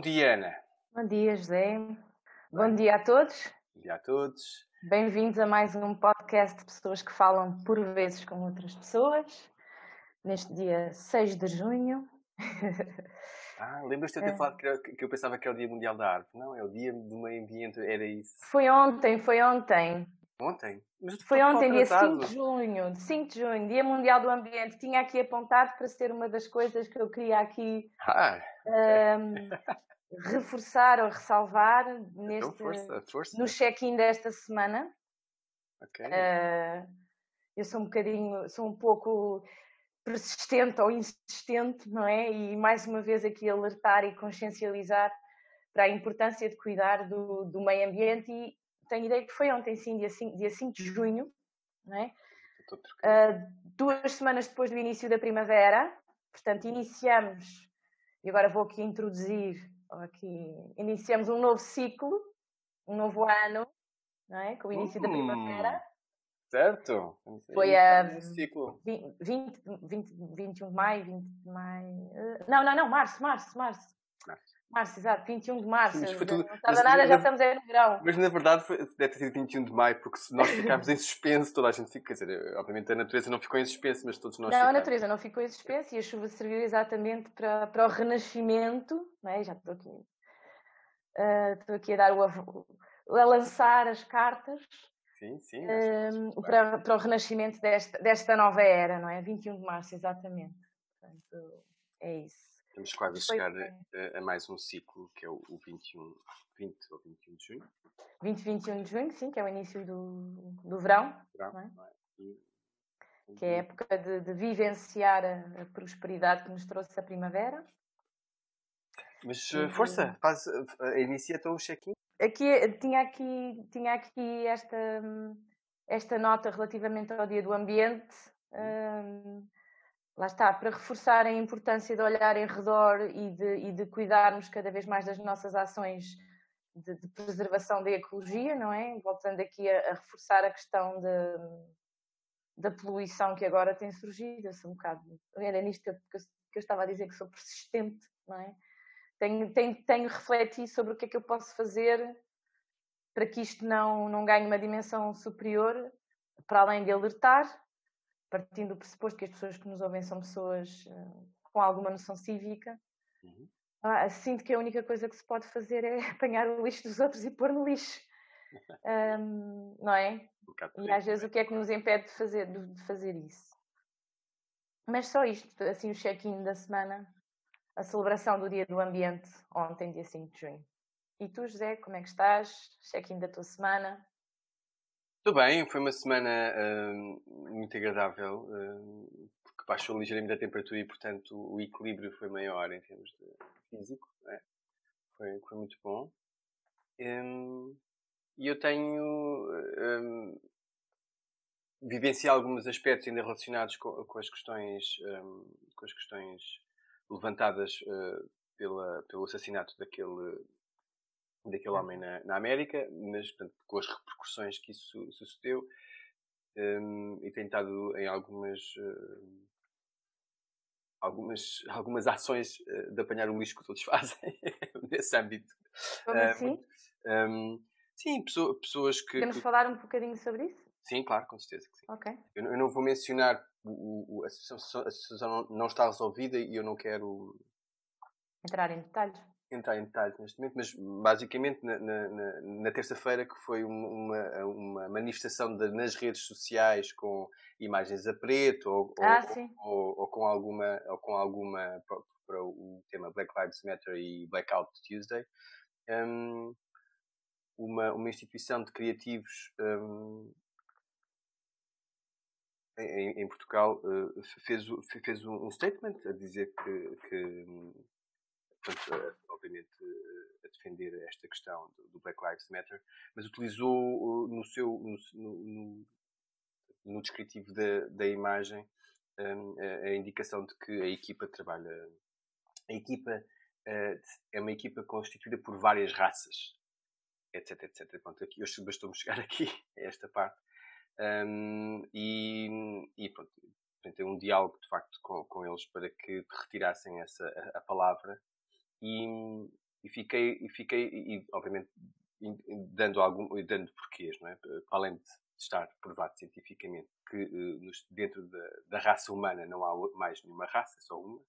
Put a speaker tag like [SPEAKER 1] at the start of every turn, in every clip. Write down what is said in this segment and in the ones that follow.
[SPEAKER 1] Bom dia, Ana.
[SPEAKER 2] Bom dia, José. Bom dia a todos.
[SPEAKER 1] Bom dia a todos.
[SPEAKER 2] Bem-vindos a mais um podcast de pessoas que falam por vezes com outras pessoas, neste dia 6 de junho.
[SPEAKER 1] Ah, lembras-te de eu ter
[SPEAKER 2] É.
[SPEAKER 1] falado que, que eu pensava que era o Dia Mundial da Arte? Não, é o Dia do Meio Ambiente, era isso.
[SPEAKER 2] Foi ontem, foi ontem.
[SPEAKER 1] Ontem?
[SPEAKER 2] Foi
[SPEAKER 1] estou
[SPEAKER 2] ontem, dia 5
[SPEAKER 1] atrasado.
[SPEAKER 2] de junho, 5 de junho, Dia Mundial do Ambiente. Tinha aqui apontado para ser uma das coisas que eu queria aqui
[SPEAKER 1] Ah,
[SPEAKER 2] ahm, reforçar ou ressalvar
[SPEAKER 1] então
[SPEAKER 2] neste,
[SPEAKER 1] força, força.
[SPEAKER 2] no check-in desta semana.
[SPEAKER 1] Ok.
[SPEAKER 2] Ah, eu sou um bocadinho, sou um pouco persistente ou insistente, não é? E mais uma vez aqui alertar e consciencializar para a importância de cuidar do, do meio ambiente e tenho ideia que foi ontem, sim, dia 5, dia 5 de junho, não é? Ah, duas semanas depois do início da primavera, portanto iniciamos, e agora vou aqui introduzir, aqui, iniciamos um novo ciclo, um novo ano, não é? Com o início da
[SPEAKER 1] Hum.
[SPEAKER 2] primavera.
[SPEAKER 1] Certo?
[SPEAKER 2] Foi a-
[SPEAKER 1] esse ciclo.
[SPEAKER 2] 20, 20, 20, 21 de maio, 20 de maio. eh, Não, não, não, março, março, março.
[SPEAKER 1] Março.
[SPEAKER 2] Março, exato, 21 de março.
[SPEAKER 1] Sim, mas tudo-
[SPEAKER 2] Não tarda nada, já estamos aí no verão.
[SPEAKER 1] Mas na verdade foi- deve ter sido 21 de maio, porque se nós ficarmos em suspenso, toda a gente fica. Quer dizer, obviamente a natureza não ficou em suspenso, mas todos nós
[SPEAKER 2] Não, a
[SPEAKER 1] ficamos.
[SPEAKER 2] natureza não ficou em suspense e a chuva serviu exatamente para, para o renascimento. Não é? Já estou aqui, eh, estou aqui a dar o av- a lançar as cartas
[SPEAKER 1] Sim, sim. que
[SPEAKER 2] para, para o renascimento desta, desta nova era, não é? 21 de março, exatamente. Portanto, é isso.
[SPEAKER 1] Estamos quase a chegar a, a mais um ciclo, que é o, o 21, 20 ou 21 de junho.
[SPEAKER 2] 20 21 de junho, sim, que é o início do, do verão,
[SPEAKER 1] verão,
[SPEAKER 2] é?
[SPEAKER 1] é? E-
[SPEAKER 2] que é a época de, de vivenciar a, a prosperidade que nos trouxe a primavera.
[SPEAKER 1] Mas
[SPEAKER 2] Uhum.
[SPEAKER 1] uh, força, faz, uh, inicia então o check-in.
[SPEAKER 2] Aqui, eh, tinha aqui, tinha aqui esta, hum, esta nota relativamente ao Dia do Ambiente. hum, lá está, para reforçar a importância de olhar em redor e de, e de cuidarmos cada vez mais das nossas ações de, de preservação da ecologia, não é? Voltando aqui a, a reforçar a questão de- da poluição que agora tem surgido. Eu sou um bocado. Era nisto que eu, que eu- estava a dizer que sou persistente, não é? Tenho, tenho, tenho refletido sobre o que é que eu posso fazer para que isto não, não ganhe uma dimensão superior, para além de alertar, partindo do pressuposto que as pessoas que nos ouvem são pessoas eh, com alguma noção cívica.
[SPEAKER 1] Uhum.
[SPEAKER 2] Sinto que a única coisa que se pode fazer é apanhar o lixo dos outros e pôr no lixo. Ahm, não é?
[SPEAKER 1] Um
[SPEAKER 2] E às vezes o que é que nos impede de fazer, de fazer isso? Mas só isto, assim o check-in da semana, a celebração do Dia do Ambiente, ontem, dia 5 de junho. E tu, José, como é que estás? Check-in da tua semana?
[SPEAKER 1] Tudo bem, foi uma semana hum, muito agradável, hum, porque baixou ligeiramente a temperatura e, portanto, o equilíbrio foi maior em termos de físico. é? Foi, foi muito bom. Hum, e eu tenho vivenciado alguns aspectos ainda relacionados com, com as questões com as questões levantadas eh, pela, pelo assassinato daquele daquele homem na, na América, mas portanto, com as repercussões que isso sucedeu hum, e tenho estado em algumas hum, algumas algumas ações eh, de apanhar o lixo que todos fazem nesse âmbito.
[SPEAKER 2] Como
[SPEAKER 1] Eh,
[SPEAKER 2] assim?
[SPEAKER 1] hum, sim, pessoa- pessoas que,
[SPEAKER 2] Podemos
[SPEAKER 1] que-
[SPEAKER 2] falar um bocadinho sobre isso?
[SPEAKER 1] sim, claro, com certeza que sim.
[SPEAKER 2] Ok.
[SPEAKER 1] Eu, não- eu não vou mencionar o, o- a situação, a situação não, não está resolvida e eu não quero
[SPEAKER 2] Entrar em detalhes.
[SPEAKER 1] Entrar em detalhes neste momento, mas basicamente na, na- na- terça-feira que foi um- uma, uma manifestação de- nas redes sociais com imagens a preto ou, ou-
[SPEAKER 2] Ah, sim.
[SPEAKER 1] ou- ou com alguma ou com alguma para, para o tema Black Lives Matter e Blackout Tuesday hum, uma, uma instituição de criativos hum, em, em Portugal eh, fez, fez um um statement a dizer que, que hum, portanto, obviamente a defender esta questão do, Black Lives Matter, mas utilizou no seu no, no- no- descritivo da, da imagem hum, a, indicação de que a equipa trabalha a equipa eh, é uma equipa constituída por várias raças etc etc pronto aqui hoje bastou-me chegar aqui a esta parte. Hum, e, e pronto tentei um diálogo de facto com, com eles para que retirassem essa a, a palavra e, e fiquei, e fiquei e, obviamente, dando, algum, dando porquês, não é? além de estar provado cientificamente que dentro da, da raça humana não há mais nenhuma raça, só uma.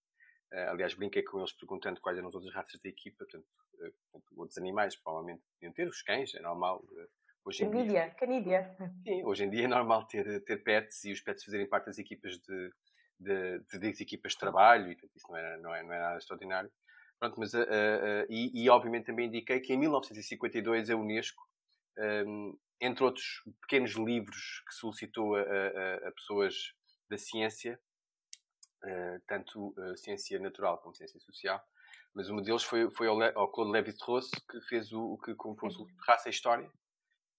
[SPEAKER 1] aliás, brinquei com eles perguntando quais eram as outras raças da equipa, portanto, outros animais provavelmente podiam ter, os cães, é normal.
[SPEAKER 2] Hoje em canídia, dia, canídia.
[SPEAKER 1] Sim, hoje em dia é normal ter, ter pets e os pets fazerem parte das equipas de, de, de, de equipas de trabalho, e portanto, isso não é, não, é, não é nada extraordinário. Pronto, mas, uh, uh, e, e, obviamente também indiquei que em 1952 a Unesco, um, ehm, entre outros pequenos livros que solicitou a, a, a pessoas da ciência, uh, tanto ciência natural como ciência social, mas um deles foi, foi ao, ao Claude Lévi-Strauss, que fez o, que compôs o Raça e História,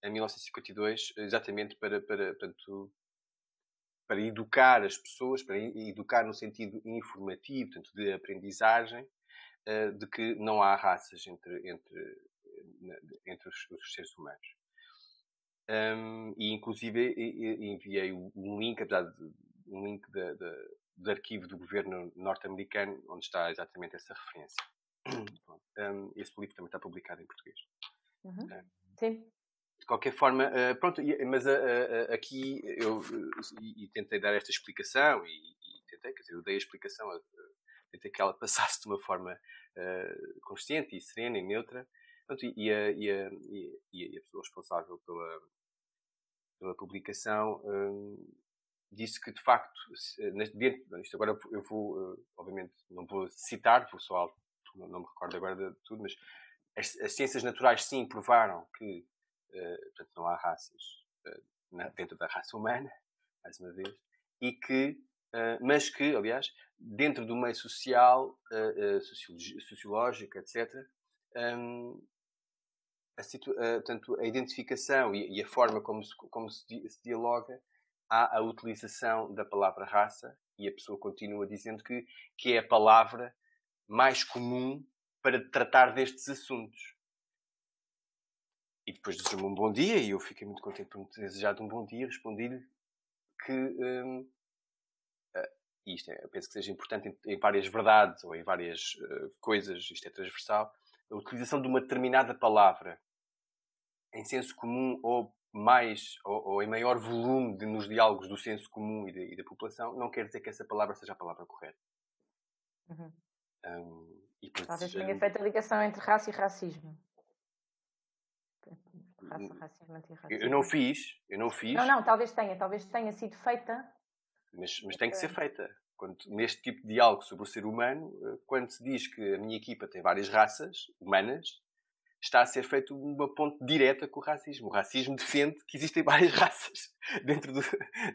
[SPEAKER 1] em 1952, exatamente para, para, portanto, para educar as pessoas, para educar no sentido informativo, portanto, de aprendizagem, de que não há raças entre, entre, entre os, os seres humanos. Um, e inclusive enviei um link, apesar de um link de, de, do arquivo do governo norte-americano, onde está exatamente essa referência. Um, esse livro também está publicado em português.
[SPEAKER 2] Uhum. Um, Sim.
[SPEAKER 1] De qualquer forma, uh, pronto, mas uh, uh, aqui eu e, tentei dar esta explicação e, e, tentei, quer dizer, eu dei a explicação, tentei que ela passasse de uma forma consciente e serena e neutra, e, a, e, a, e, a, pessoa responsável pela, pela publicação disse que, de facto, dentro, isto agora eu vou, obviamente, não vou citar, vou só, não me recordo agora de tudo, mas as, as ciências naturais sim provaram que eh, portanto, não há raças uh, dentro da raça humana, mais uma vez, e que, uh, mas que, aliás, dentro do meio social, sociológico, etc., a, situ, portanto, a identificação e, a forma como se, como se, dialoga há a utilização da palavra raça e a pessoa continua dizendo que, que é a palavra mais comum para tratar destes assuntos. E depois desejou-me um bom dia e eu fiquei muito contente por me ter desejado um bom dia. Respondi-lhe que eh, isto é, eu penso que seja importante em, em várias verdades ou em várias uh, coisas, isto é transversal, a utilização de uma determinada palavra em senso comum ou mais ou, ou em maior volume de, nos diálogos do senso comum e, de, e, da população não quer dizer que essa palavra seja a palavra correta.
[SPEAKER 2] Uhum. Um, e Talvez tenha feito a ligação entre raça e racismo.
[SPEAKER 1] Raça, racismo, antirracismo. Eu não fiz, eu não fiz.
[SPEAKER 2] Não, não, talvez tenha, talvez tenha sido feita.
[SPEAKER 1] Mas, mas tem que ser feita. Quando, neste tipo de diálogo sobre o ser humano, eh, quando se diz que a minha equipa tem várias raças humanas, está a ser feito uma ponte direta com o racismo. O racismo defende que existem várias raças dentro do,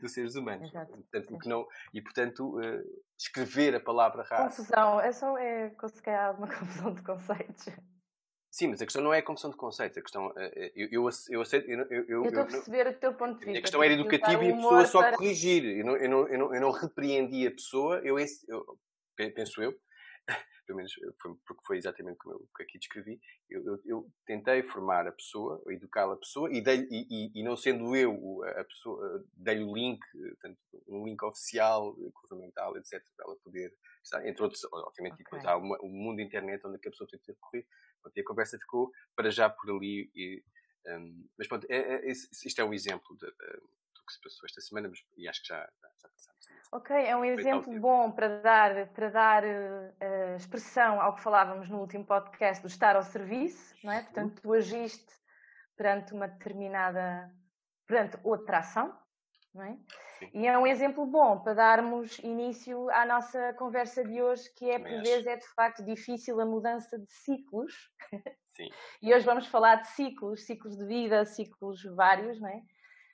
[SPEAKER 1] dos seres humanos. Exato. Portanto, que não, e, portanto, uh, escrever a palavra raça...
[SPEAKER 2] Confusão. É só é, conseguir alguma confusão de conceitos.
[SPEAKER 1] Sim, mas a questão não é a confusão de conceitos. A questão, eh, eh, eu, eu, eu aceito. Eu, eu,
[SPEAKER 2] eu estou a perceber o teu ponto de vista.
[SPEAKER 1] A questão era educativa e a pessoa só para... corrigir. Eu não, eu, não, eu, não, eu não repreendi a pessoa, eu, eu, penso eu, pelo menos foi, porque foi exatamente como eu aqui descrevi. Eu, eu, eu tentei formar a pessoa, educar a pessoa, e, dei, e, e, não sendo eu a pessoa, dei-lhe o link, portanto, um link oficial, governamental, etc., para ela poder estar. Entre outros, obviamente, okay. depois há uma, um mundo internet onde a pessoa tem que recorrer. E a conversa ficou para já por ali. E, um, mas pronto, é, é, isto é um exemplo de, de, do que se passou esta semana, mas, e acho que já, já, já.
[SPEAKER 2] Ok, é um exemplo bom para dar, para dar uh, expressão ao que falávamos no último podcast do estar ao serviço, não é? Portanto, tu agiste perante uma determinada, perante outra ação, não é? E é um exemplo bom para darmos início à nossa conversa de hoje, que é, por vezes, é de facto difícil a mudança de ciclos.
[SPEAKER 1] Sim.
[SPEAKER 2] e hoje vamos falar de ciclos, ciclos de vida, ciclos vários, não é?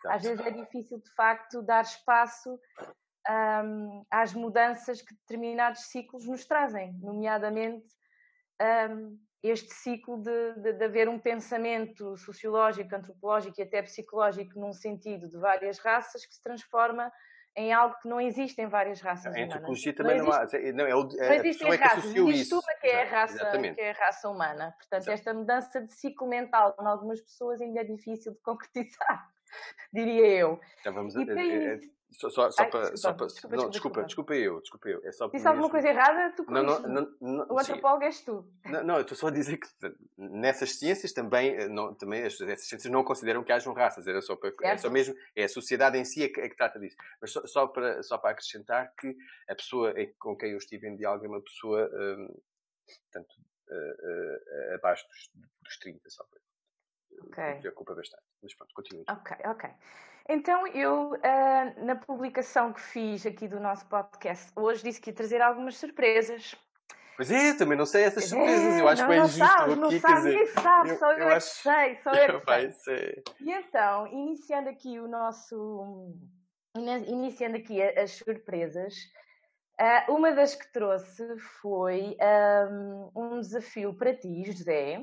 [SPEAKER 2] Às vezes é difícil, de facto, dar espaço um, às mudanças que determinados ciclos nos trazem, nomeadamente um, este ciclo de, de, de, haver um pensamento sociológico, antropológico e até psicológico num sentido de várias raças que se transforma em algo que não existe em várias raças
[SPEAKER 1] a
[SPEAKER 2] antropologia
[SPEAKER 1] também não, existe, não há. Não, é, é, não existem é raças, existe
[SPEAKER 2] uma que é, a raça, que é a raça humana. Portanto, Exato. esta mudança de ciclo mental em algumas pessoas ainda é difícil de concretizar, diria eu.
[SPEAKER 1] Então vamos a, Só, só, só para. Desculpa, desculpa, não, desculpa, desculpa, eu, desculpa eu. É só
[SPEAKER 2] Disse alguma coisa errada, tu não, não, não, não, O antropólogo és tu.
[SPEAKER 1] Não, não, eu estou só a dizer que nessas ciências também, eh, não, também essas ciências não consideram que hajam raças, era só para. É só mesmo, é a sociedade em si é que, é que trata disso. Mas só, só, para, só para acrescentar que a pessoa com quem eu estive em diálogo é uma pessoa, um, portanto, uh, uh, abaixo dos, dos 30, só para. Okay. Me preocupa bastante. Mas pronto, continue.
[SPEAKER 2] Ok, ok. Então, eu, uh, na publicação que fiz aqui do nosso podcast hoje, disse que ia trazer algumas surpresas.
[SPEAKER 1] Pois é, também não sei essas surpresas, é, eu acho não, que é injusto
[SPEAKER 2] sabes, não aqui, sabe, quer dizer... sabe, só eu, eu é acho... que sei, só eu que sei. E então, iniciando aqui o nosso... Iniciando aqui as surpresas, uh, uma das que trouxe foi um, um desafio para ti, José.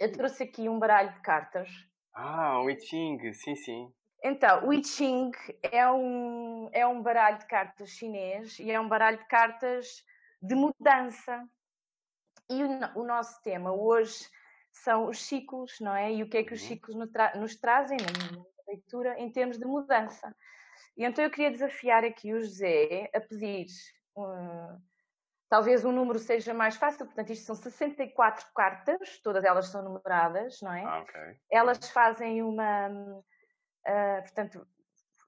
[SPEAKER 2] Eu trouxe aqui um baralho de cartas.
[SPEAKER 1] Ah, um I Ching, sim, sim.
[SPEAKER 2] Então, o I Ching é um, é um baralho de cartas chinês e é um baralho de cartas de mudança. E o, o nosso tema hoje são os ciclos, não é? E o que é que os uhum. ciclos nos, tra nos trazem na leitura em termos de mudança. E então eu queria desafiar aqui o José a pedir, um, talvez o número seja mais fácil, portanto isto são 64 cartas, todas elas são numeradas, não é?
[SPEAKER 1] Ah, okay.
[SPEAKER 2] Elas fazem uma Uh, portanto,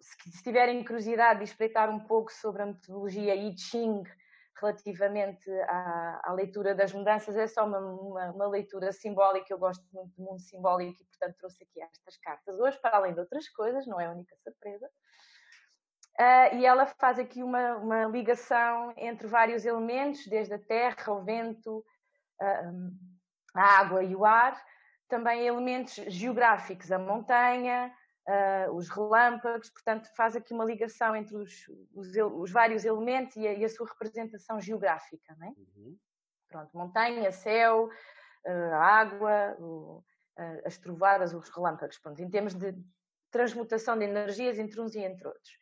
[SPEAKER 2] se, tiverem curiosidade de espreitar um pouco sobre a metodologia I Ching relativamente à, à, leitura das mudanças, é só uma, uma, uma, leitura simbólica. Eu gosto muito do mundo simbólico e, portanto, trouxe aqui estas cartas hoje, para além de outras coisas, não é a única surpresa. Uh, e ela faz aqui uma, uma, ligação entre vários elementos, desde a terra, o vento, uh, a água e o ar, também elementos geográficos, a montanha, uh, os relâmpagos, portanto, faz aqui uma ligação entre os, os, os vários elementos e a, e a, sua representação geográfica, não é? Uhum. Pronto, montanha, céu, água, uh, as trovadas, os relâmpagos, pronto, em termos de transmutação de energias entre uns e entre outros.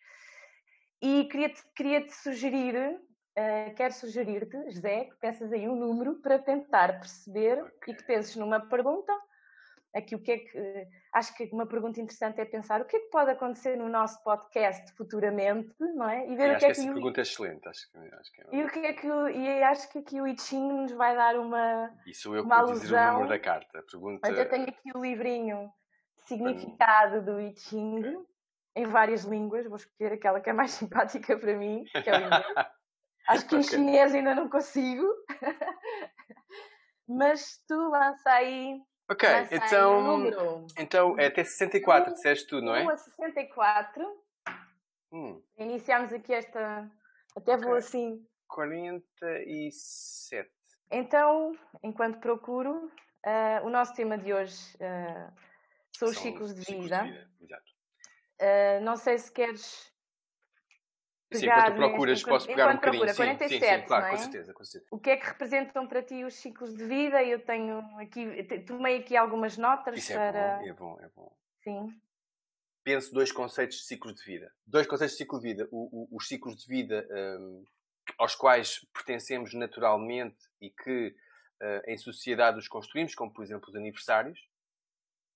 [SPEAKER 2] E queria-te queria -te sugerir, uh, quero sugerir-te, José, que pensas aí um número para tentar perceber okay. e que penses numa pergunta aqui o que é que acho que uma pergunta interessante é pensar o que é que pode acontecer no nosso podcast futuramente, não é?
[SPEAKER 1] E ver o que, é que, essa pergunta é excelente, acho que, acho que é
[SPEAKER 2] e o que é que e acho que aqui o I Ching nos vai dar uma
[SPEAKER 1] Isso eu uma alusão. dizer o número da carta. Pergunta...
[SPEAKER 2] Mas eu tenho aqui o livrinho significado do I Ching okay. Em várias línguas, vou escolher aquela que é mais simpática para mim, que é o inglês. acho que em chinês ainda não consigo. Mas tu lança aí
[SPEAKER 1] Ok, então, então é até 64, disseste tu, não é?
[SPEAKER 2] 1 a 64. Hum. Iniciamos aqui esta. Até vou assim.
[SPEAKER 1] 47.
[SPEAKER 2] Então, enquanto procuro, uh, o nosso tema de hoje uh, são os ciclos de vida. Ciclos de vida. Exato. Uh, não sei se queres
[SPEAKER 1] Sim, enquanto procuras, posso pegar um bocadinho.
[SPEAKER 2] Procura, 47,
[SPEAKER 1] sim, sim, claro,
[SPEAKER 2] é?
[SPEAKER 1] com certeza, com certeza.
[SPEAKER 2] O que é que representam para ti os ciclos de vida? Eu tenho aqui, tomei aqui algumas notas
[SPEAKER 1] Isso
[SPEAKER 2] para...
[SPEAKER 1] é bom, é bom, é bom.
[SPEAKER 2] Sim.
[SPEAKER 1] Penso dois conceitos de ciclos de vida. Dois conceitos de ciclo de vida. O, o, os ciclos de vida um, aos quais pertencemos naturalmente e que uh, em sociedade os construímos, como por exemplo os aniversários,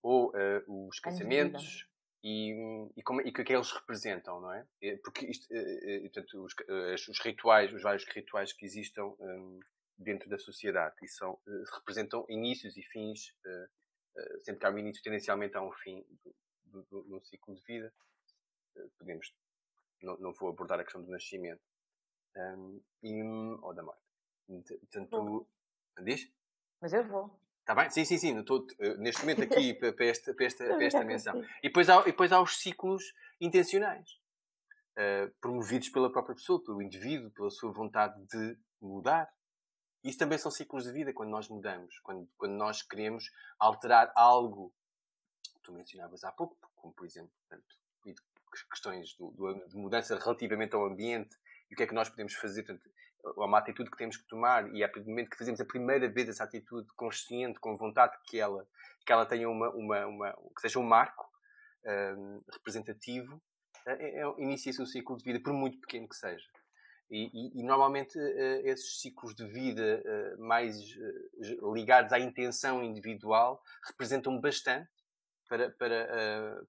[SPEAKER 1] ou uh, os casamentos, e, e, como, e que, que eles representam, não é? Porque isto, eh, eh, portanto, os, eh, os, rituais, os vários rituais que existam um, dentro da sociedade, e são, representam inícios e fins, uh, sempre que há um início, tendencialmente há um fim do, do, do, ciclo de vida. Podemos, não, não vou abordar a questão do nascimento um, e, ou da morte. Portanto, diz?
[SPEAKER 2] Mas eu vou.
[SPEAKER 1] Está bem? Sim, sim, sim. Estou, uh, neste momento aqui para, para, esta, para, esta, para esta menção. E depois, há, e depois há os ciclos intencionais. Uh, promovidos pela própria pessoa, pelo indivíduo, pela sua vontade de mudar. Isso também são ciclos de vida quando nós mudamos, quando, quando nós queremos alterar algo. Tu mencionavas há pouco, como por exemplo, portanto, questões do, do, de mudança relativamente ao ambiente e o que é que nós podemos fazer. Portanto, ou uma atitude que temos que tomar e a partir do momento que fazemos a primeira vez essa atitude consciente, com vontade que ela, que ela tenha uma, uma, uma que seja um marco um, representativo, é, é, inicia-se um ciclo de vida, por muito pequeno que seja. E, e, e normalmente uh, esses ciclos de vida uh, mais uh, ligados à intenção individual representam bastante para, para,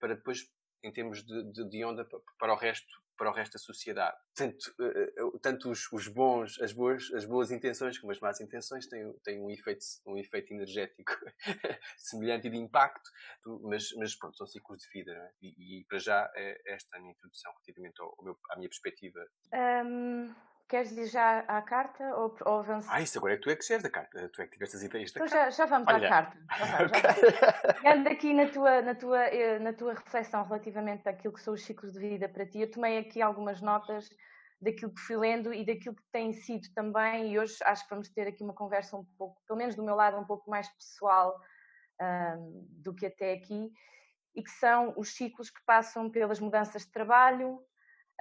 [SPEAKER 1] para depois em termos de, de, de onda para o resto para o resto da sociedade. Tanto, uh, tanto os, os, bons, as boas, as boas intenções como as más intenções têm, têm um, efeito, um efeito energético semelhante e de impacto, mas, mas pronto, são ciclos de vida. É? E, e, para já é esta a minha introdução relativamente ao, ao meu, à minha perspectiva.
[SPEAKER 2] Um, Queres ir já à carta ou, ou avançar?
[SPEAKER 1] Ah, isso agora é que tu é que chegas da carta. Tu é que tiveste as ideias da
[SPEAKER 2] então
[SPEAKER 1] carta.
[SPEAKER 2] Já, já vamos Olha. à carta. Já aqui na tua, na, tua, eh, na tua reflexão relativamente àquilo que são os ciclos de vida para ti, eu tomei aqui algumas notas daquilo que fui lendo e daquilo que tem sido também, e hoje acho que vamos ter aqui uma conversa um pouco, pelo menos do meu lado, um pouco mais pessoal um, do que até aqui, e que são os ciclos que passam pelas mudanças de trabalho,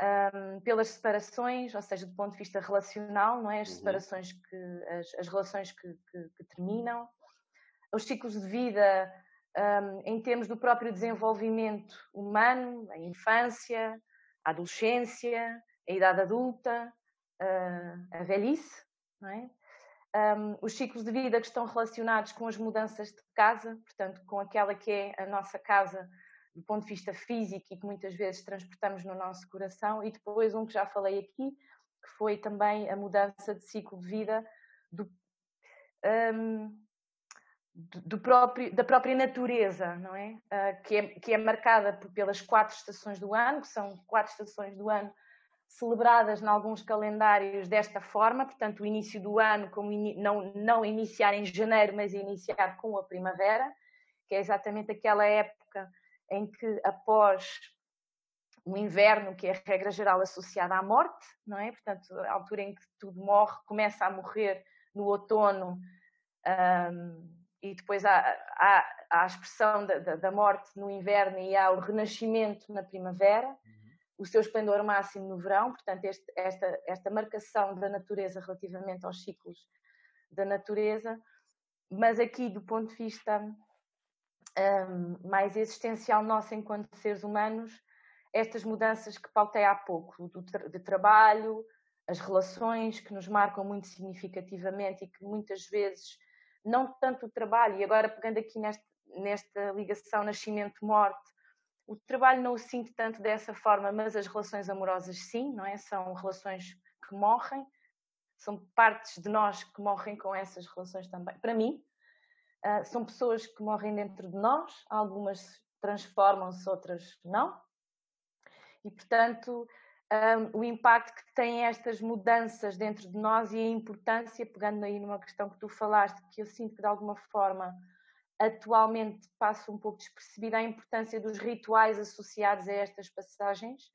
[SPEAKER 2] um, pelas separações, ou seja, do ponto de vista relacional, não é? As uhum. separações que, as, as relações que, que, que, terminam, os ciclos de vida um, em termos do próprio desenvolvimento humano, a infância, a adolescência, a idade adulta, uh, a velhice, não é? Um, os ciclos de vida que estão relacionados com as mudanças de casa, portanto, com aquela que é a nossa casa do ponto de vista físico e que muitas vezes transportamos no nosso coração, e depois um que já falei aqui, que foi também a mudança de ciclo de vida do, um, do próprio, da própria natureza, não é? Uh, que é? Que é marcada pelas quatro estações do ano, que são quatro estações do ano celebradas em alguns calendários desta forma, portanto, o início do ano, como in, não, não iniciar em janeiro, mas iniciar com a primavera, que é exatamente aquela época em que após o inverno, que é a regra geral associada à morte, não é? Portanto, a altura em que tudo morre, começa a morrer no outono um, e depois há, há, há a expressão da, da, morte no inverno e há o renascimento na primavera, uhum. o seu esplendor máximo no verão, portanto, este, esta, esta marcação da natureza relativamente aos ciclos da natureza, mas aqui do ponto de vista um, mais existencial nossa enquanto seres humanos, estas mudanças que pautei há pouco, do tra de trabalho, as relações que nos marcam muito significativamente e que muitas vezes, não tanto o trabalho, e agora pegando aqui neste, nesta ligação nascimento-morte, o trabalho não o sinto tanto dessa forma, mas as relações amorosas sim, não é? São relações que morrem, são partes de nós que morrem com essas relações também. Para mim, Uh, são pessoas que morrem dentro de nós, algumas transformam-se, outras não. E, portanto, um, o impacto que têm estas mudanças dentro de nós e a importância, pegando aí numa questão que tu falaste, que eu sinto que de alguma forma atualmente passa um pouco despercebida, a importância dos rituais associados a estas passagens,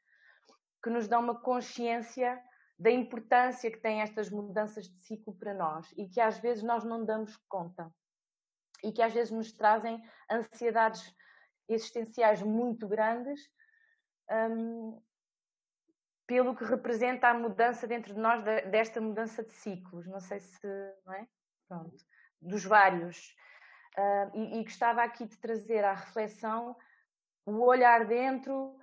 [SPEAKER 2] que nos dão uma consciência da importância que têm estas mudanças de ciclo para nós e que às vezes nós não damos conta e que às vezes nos trazem ansiedades existenciais muito grandes um, pelo que representa a mudança dentro de nós desta mudança de ciclos, não sei se, não é? Pronto, dos vários. Uh, e, e gostava aqui de trazer à reflexão o olhar dentro,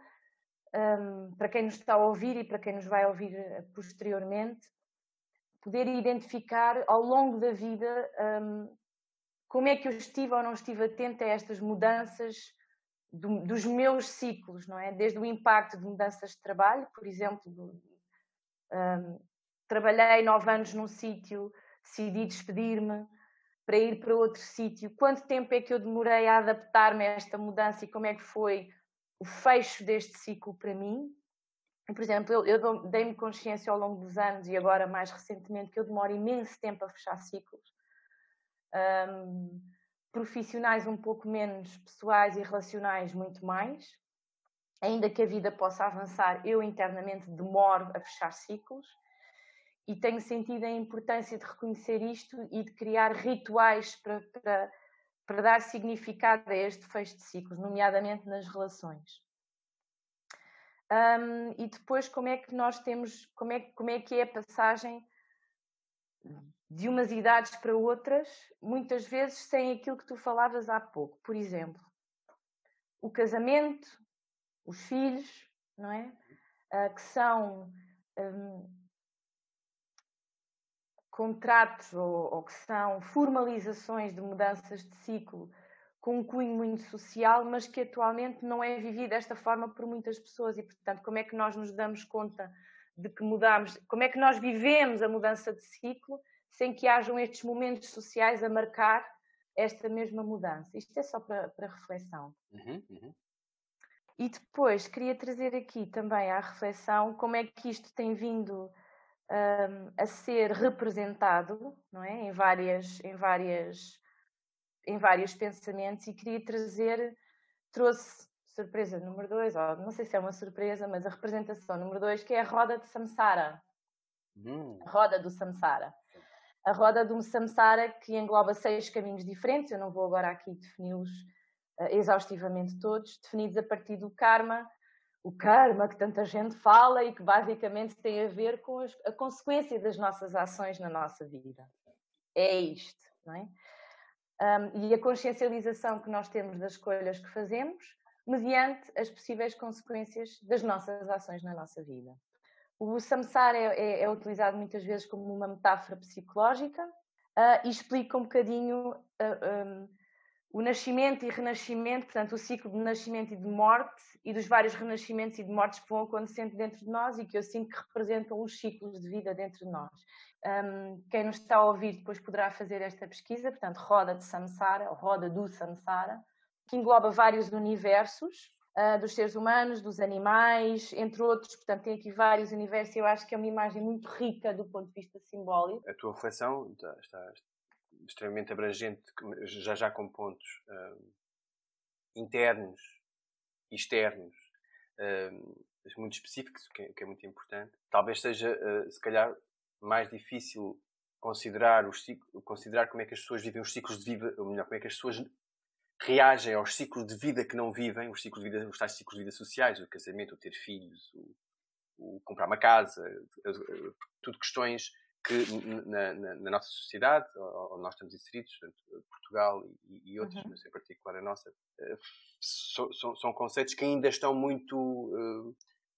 [SPEAKER 2] um, para quem nos está a ouvir e para quem nos vai ouvir eh, posteriormente, poder identificar ao longo da vida um, como é que eu estive ou não estive atenta a estas mudanças do, dos meus ciclos, não é? Desde o impacto de mudanças de trabalho, por exemplo, um, trabalhei nove anos num sítio, decidi despedir-me para ir para outro sítio. Quanto tempo é que eu demorei a adaptar-me a esta mudança e como é que foi o fecho deste ciclo para mim? Por exemplo, eu, eu dei-me consciência ao longo dos anos e agora mais recentemente que eu demoro imenso tempo a fechar ciclos um, profissionais um pouco menos, pessoais e relacionais muito mais. Ainda que a vida possa avançar, eu internamente demoro a fechar ciclos e tenho sentido a importância de reconhecer isto e de criar rituais para, para, para dar significado a este fecho de ciclos, nomeadamente nas relações. Um, e depois como é que nós temos, como é, como é que é a passagem de umas idades para outras, muitas vezes sem aquilo que tu falavas há pouco. Por exemplo, o casamento, os filhos, não é? Uh, que são um, contratos ou, ou, que são formalizações de mudanças de ciclo com um cunho muito social, mas que atualmente não é vivido desta forma por muitas pessoas. E, portanto, como é que nós nos damos conta de que mudamos, como é que nós vivemos a mudança de ciclo sem que hajam estes momentos sociais a marcar esta mesma mudança? Isto é só para, para reflexão. Uhum, uhum. E depois queria trazer aqui também à reflexão como é que isto tem vindo um, a ser representado não é? em, várias, em, várias, em vários pensamentos e queria trazer, trouxe surpresa número dois, ou não sei se é uma surpresa, mas a representação número dois, que é a roda de Samsara. Hum. A roda do Samsara. A roda do Samsara que engloba seis caminhos diferentes, eu não vou agora aqui defini-los uh, exaustivamente todos, definidos a partir do karma, o karma que tanta gente fala e que basicamente tem a ver com as, a consequência das nossas ações na nossa vida. É isto, não é? Um, e a consciencialização que nós temos das escolhas que fazemos mediante as possíveis consequências das nossas ações na nossa vida. O samsara é, é, é utilizado muitas vezes como uma metáfora psicológica uh, e explica um bocadinho uh, ah, um, o nascimento e renascimento, portanto, o ciclo de nascimento e de morte e dos vários renascimentos e de mortes que vão acontecendo dentro de nós e que eu sinto que representam os ciclos de vida dentro de nós. Um, quem nos está a ouvir depois poderá fazer esta pesquisa, portanto, roda de samsara, roda do samsara, que engloba vários universos uh, dos seres humanos, dos animais, entre outros. Portanto, tem aqui vários universos e eu acho que é uma imagem muito rica do ponto de vista simbólico.
[SPEAKER 1] A tua reflexão está, está extremamente abrangente, já já com pontos uh, internos e externos, uh, muito específicos, que, é, que é, muito importante. Talvez seja, se calhar, mais difícil considerar, os considerar como é que as pessoas vivem os ciclos de vida, ou melhor, como é que as pessoas reagem aos ciclos de vida que não vivem, os ciclos de vida, os tais ciclos de vida sociais, o casamento, o ter filhos, o, o comprar uma casa, tudo questões que na, na, na nossa sociedade, onde nós estamos inseridos, portanto, Portugal e, e outros, uhum. mas em particular a nossa, eh, so, so, são conceitos que ainda estão muito, uh,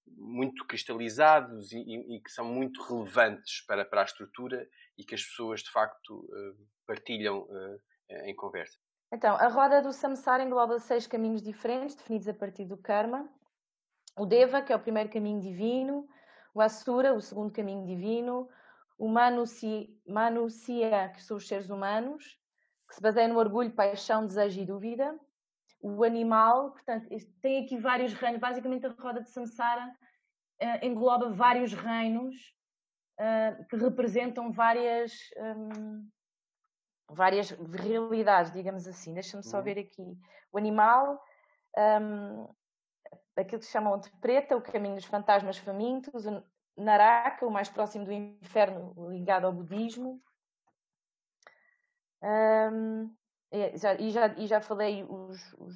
[SPEAKER 1] muito cristalizados e, e, e, que são muito relevantes para, para a estrutura e que as pessoas de facto uh, partilham em conversa.
[SPEAKER 2] Então, a roda do samsara engloba seis caminhos diferentes, definidos a partir do karma. O deva, que é o primeiro caminho divino, o asura, o segundo caminho divino, o manusia, que são os seres humanos, que se baseia no orgulho, paixão, desejo e dúvida. O animal, portanto, tem aqui vários reinos. Basicamente, a roda de samsara uh, engloba vários reinos uh, que representam várias. Um, várias realidades, digamos assim. Deixa-me só uhum. ver aqui. O animal, um, aquilo que se chamam de preta, o caminho dos fantasmas famintos, o Naraka, o mais próximo do inferno, ligado ao budismo. Um, e, já, e, já, e já falei os, os,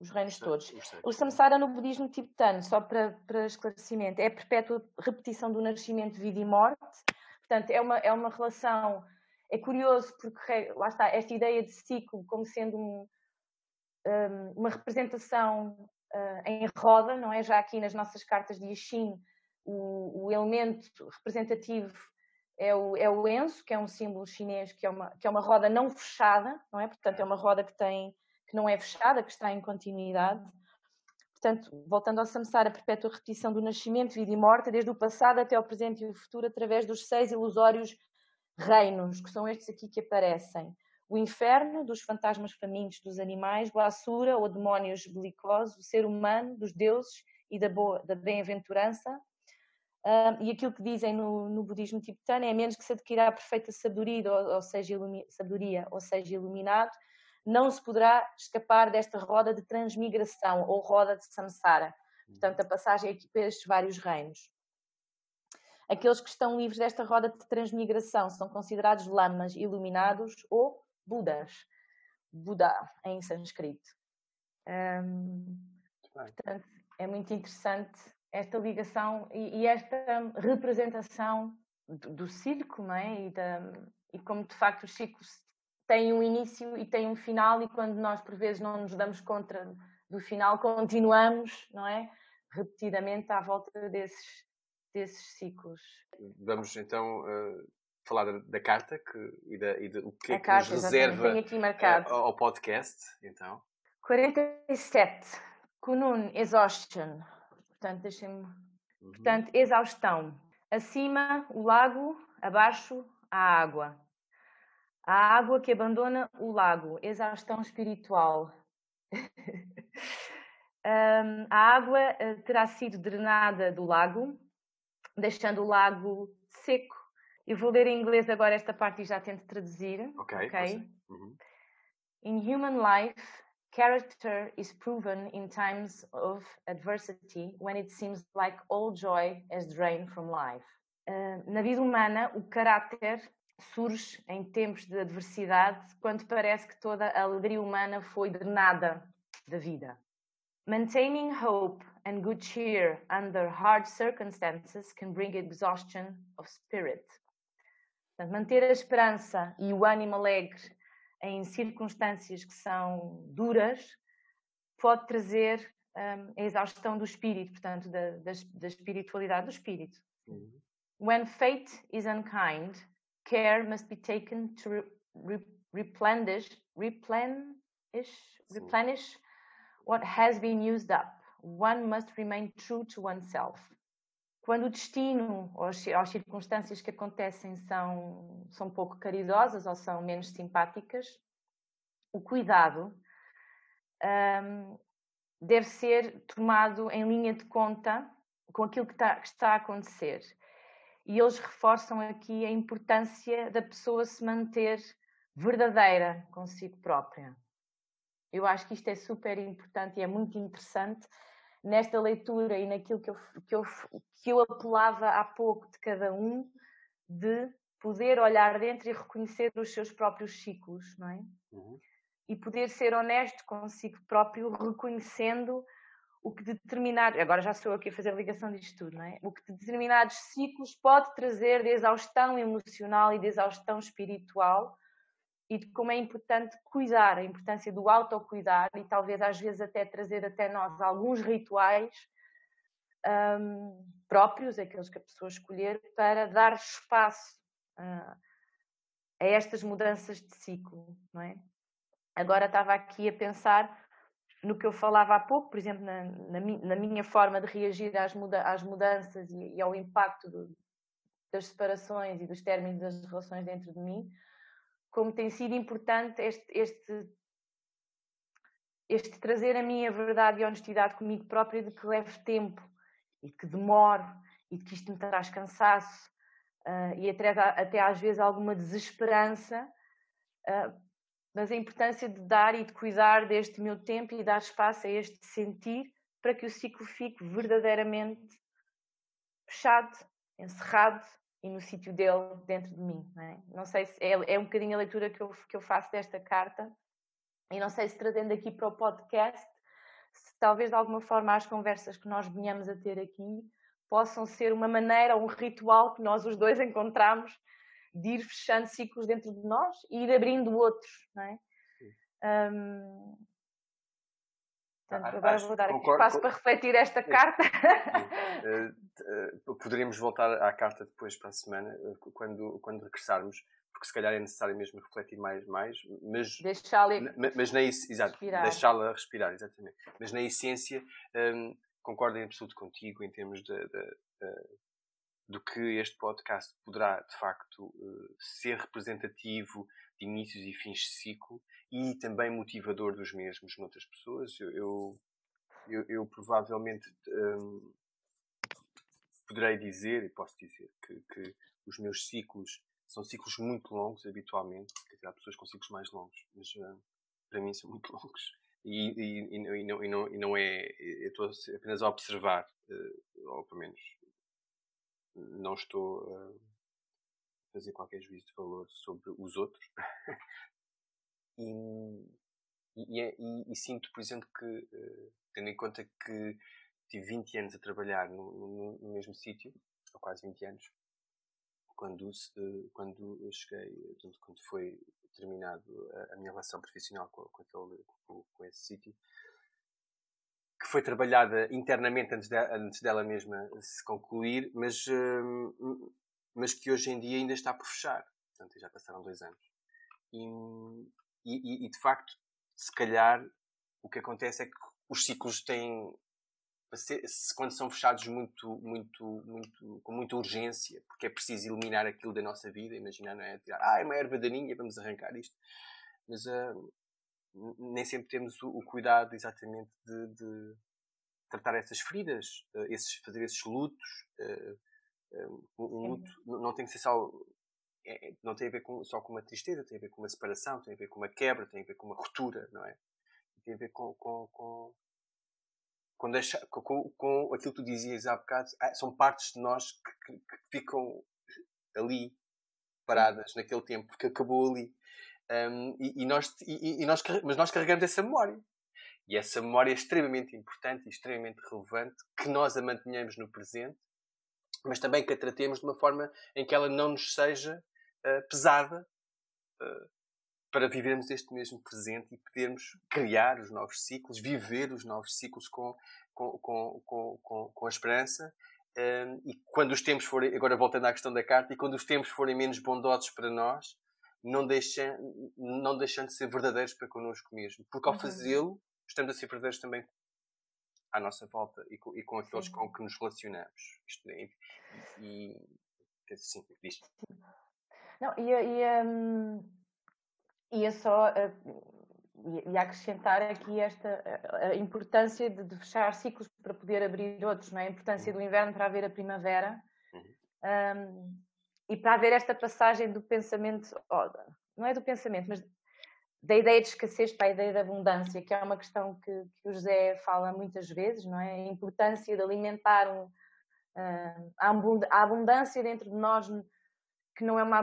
[SPEAKER 2] os reinos todos. O samsara no budismo tibetano, só para, para esclarecimento, é a perpétua repetição do nascimento, vida e morte. Portanto, é uma, é uma relação é curioso porque lá está esta ideia de ciclo como sendo um, um, uma representação uh, em roda, não é? Já aqui nas nossas cartas de Yixin, o, o elemento representativo é o, é o enso, que é um símbolo chinês, que é, uma, que é uma roda não fechada, não é? Portanto, é uma roda que tem que não é fechada, que está em continuidade. Portanto, voltando ao samsara, perpétua repetição do nascimento, vida e morte, desde o passado até o presente e o futuro, através dos seis ilusórios reinos, que são estes aqui que aparecem. O inferno, dos fantasmas famintos dos animais, o Asura, ou demónios belicosos, o ser humano, dos deuses e da, da bem-aventurança. Uh, e aquilo que dizem no, no, budismo tibetano é: a menos que se adquira a perfeita sabedoria, ou, ou, seja, sabedoria, ou seja, iluminado, não se poderá escapar desta roda de transmigração, ou roda de samsara. Portanto, a passagem aqui para estes vários reinos. Aqueles que estão livres desta roda de transmigração são considerados lamas iluminados ou budas. Buda, em sânscrito. Hum, portanto, é muito interessante esta ligação e, e esta representação do, do ciclo, não é? E, da, e como de facto os ciclos têm um início e têm um final, e quando nós por vezes não nos damos conta do final, continuamos, não é? Repetidamente à volta desses, desses ciclos.
[SPEAKER 1] Vamos então uh, falar da, carta que, e, da, e de, o que é
[SPEAKER 2] A
[SPEAKER 1] que
[SPEAKER 2] carta,
[SPEAKER 1] nos reserva eh, ao podcast. Então,
[SPEAKER 2] 47. Kunun, exhaustion. Portanto, deixem-me.
[SPEAKER 1] Uhum.
[SPEAKER 2] Portanto, exaustão. Acima, o lago, abaixo, a água. A água que abandona o lago, exaustão espiritual. Hum, a água eh, terá sido drenada do lago, deixando o lago seco. Eu vou ler em inglês agora esta parte e já tento traduzir.
[SPEAKER 1] ok.
[SPEAKER 2] ok.
[SPEAKER 1] força. Uhum.
[SPEAKER 2] In human life, character is proven in times of adversity when it seems like all joy has drained from life. Uh, na vida humana, o caráter surge em tempos de adversidade quando parece que toda a alegria humana foi drenada da vida. Maintaining hope and good cheer under hard circumstances can bring exhaustion of spirit. Portanto, manter a esperança e o ânimo alegre em circunstâncias que são duras pode trazer um, a exaustão do espírito, portanto, da, da, da espiritualidade do espírito.
[SPEAKER 1] Uhum.
[SPEAKER 2] When fate is unkind, care must be taken to re re replenish, replenish, replenish what has been used up. One must remain true to oneself. Quando o destino ou as, as circunstâncias que acontecem são, são pouco caridosas ou são menos simpáticas, o cuidado hum, deve ser tomado em linha de conta com aquilo que está, que está a acontecer. E eles reforçam aqui a importância da pessoa se manter verdadeira consigo própria. Eu acho que isto é super importante e é muito interessante nesta leitura e naquilo que eu, que eu, que eu apelava há pouco de cada um, de poder olhar dentro e reconhecer os seus próprios ciclos, não é?
[SPEAKER 1] Uhum.
[SPEAKER 2] E poder ser honesto consigo próprio, reconhecendo o que determinar, agora já estou aqui a fazer a ligação disto tudo, não é? O que determinados ciclos pode trazer de exaustão emocional e de exaustão espiritual e de como é importante cuidar, a importância do autocuidar e talvez às vezes até trazer até nós alguns rituais um, próprios, aqueles que a pessoa escolher, para dar espaço uh, a estas mudanças de ciclo, não é? Agora estava aqui a pensar no que eu falava há pouco, por exemplo, na, na, na minha forma de reagir às, muda às mudanças e, e, ao impacto do, das separações e dos términos das relações dentro de mim, como tem sido importante este, este, este trazer a minha verdade e honestidade comigo própria de que leve tempo e de que demore e de que isto me traz cansaço uh, e até, até às vezes alguma desesperança, uh, mas a importância de dar e de cuidar deste meu tempo e dar espaço a este sentir para que o ciclo fique verdadeiramente fechado, encerrado e no sítio dele dentro de mim. Não, é? não sei se é, é, um bocadinho a leitura que eu, que eu faço desta carta e não sei se trazendo aqui para o podcast, se talvez de alguma forma as conversas que nós venhamos a ter aqui possam ser uma maneira, um ritual que nós os dois encontramos de ir fechando ciclos dentro de nós e ir abrindo outros, não é? Um, portanto, agora vou dar aqui espaço para refletir esta carta.
[SPEAKER 1] uh, uh, poderíamos voltar à carta depois para a semana, uh, quando, quando regressarmos, porque se calhar é necessário mesmo refletir mais, mais mas
[SPEAKER 2] deixá-la
[SPEAKER 1] mas na exato, deixá-la respirar, exatamente. Mas na essência um, concordo em absoluto contigo em termos de, de, de, do que este podcast poderá de facto ser representativo de inícios e fins de ciclo e também motivador dos mesmos noutras pessoas. Eu, eu, eu, provavelmente um, poderei dizer, e posso dizer, que, que, os meus ciclos são ciclos muito longos, habitualmente. Dizer, há pessoas com ciclos mais longos, mas uh, para mim são muito longos. E, e, e, não, e, não, e não é. Eu estou apenas a observar, uh, ou pelo menos não estou a fazer qualquer juízo de valor sobre os outros. e, e, e, sinto, por exemplo, que, uh, tendo em conta que tive 20 anos a trabalhar no, no, no mesmo sítio, ou quase 20 anos, quando, uh, quando eu cheguei, portanto, quando foi terminado a, a minha relação profissional com, com, aquele, com, com esse sítio, que foi trabalhada internamente antes, de, antes dela mesma se concluir, mas, uh, mas que hoje em dia ainda está por fechar. Portanto, já passaram dois anos. E, e, e, de facto, se calhar, o que acontece é que os ciclos têm. Quando são fechados muito, muito, muito, com muita urgência, porque é preciso eliminar aquilo da nossa vida, imaginar, não é? Tirar, ah, é uma erva daninha, vamos arrancar isto. Mas uh, nem sempre temos o, o cuidado exatamente de, de, tratar essas feridas, uh, esses, fazer esses lutos. Uh, um luto não tem que ser só é, não tem a ver com, só com uma tristeza, tem a ver com uma separação, tem a ver com uma quebra, tem a ver com uma ruptura, não é? Tem a ver com, com, com, com, deixar, com, com aquilo que tu dizias há bocado, ah, são partes de nós que, que, que ficam ali, paradas naquele tempo, porque acabou ali. Um, e, e, nós, e, e, nós, mas nós carregamos essa memória. E essa memória é extremamente importante e extremamente relevante que nós a mantenhamos no presente, mas também que a tratemos de uma forma em que ela não nos seja uh, pesada uh, para vivermos este mesmo presente e podermos criar os novos ciclos, viver os novos ciclos com, com, com, com, com, com a esperança. Um, e quando os tempos forem, agora voltando à questão da carta, e quando os tempos forem menos bondosos para nós, não deixem, não deixando de ser verdadeiros para connosco mesmo. Porque ao uhum. fazê-lo, estamos a ser verdadeiros também à nossa volta e com, e com aqueles Sim. com que nos relacionamos. Isto, e, e, assim, diz.
[SPEAKER 2] Não, ia, ia, hum, ia só uh, ia acrescentar aqui esta a importância de, de, fechar ciclos para poder abrir outros, não é? a importância uhum. do inverno para haver a primavera uhum. um, e para haver esta passagem do pensamento, oh, não é do pensamento, mas da ideia de escassez para a ideia de abundância, que é uma questão que, que o José fala muitas vezes, não é? A importância de alimentar um, uh, a abundância dentro de nós que não é uma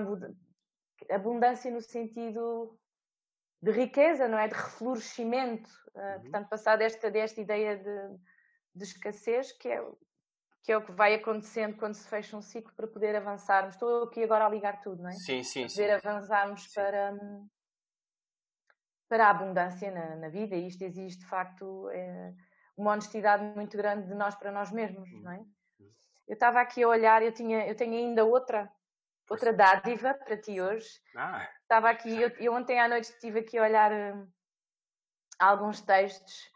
[SPEAKER 2] abundância no sentido de riqueza, não é? De reflorescimento. Uh, Portanto, passar desta, desta ideia de, de escassez, que é, que é o que vai acontecendo quando se fecha um ciclo para poder avançarmos. Estou aqui agora a ligar tudo, não é?
[SPEAKER 1] Sim, sim.
[SPEAKER 2] Para poder
[SPEAKER 1] sim.
[SPEAKER 2] avançarmos sim. Para, para a abundância na, na, vida, e isto exige de facto é, uma honestidade muito grande de nós para nós mesmos, não é? Uhum. Eu estava aqui a olhar, eu, tinha, eu tenho ainda outra outra dádiva para ti hoje. Ah. Estava aqui, eu, eu, ontem à noite estive aqui a olhar uh, alguns textos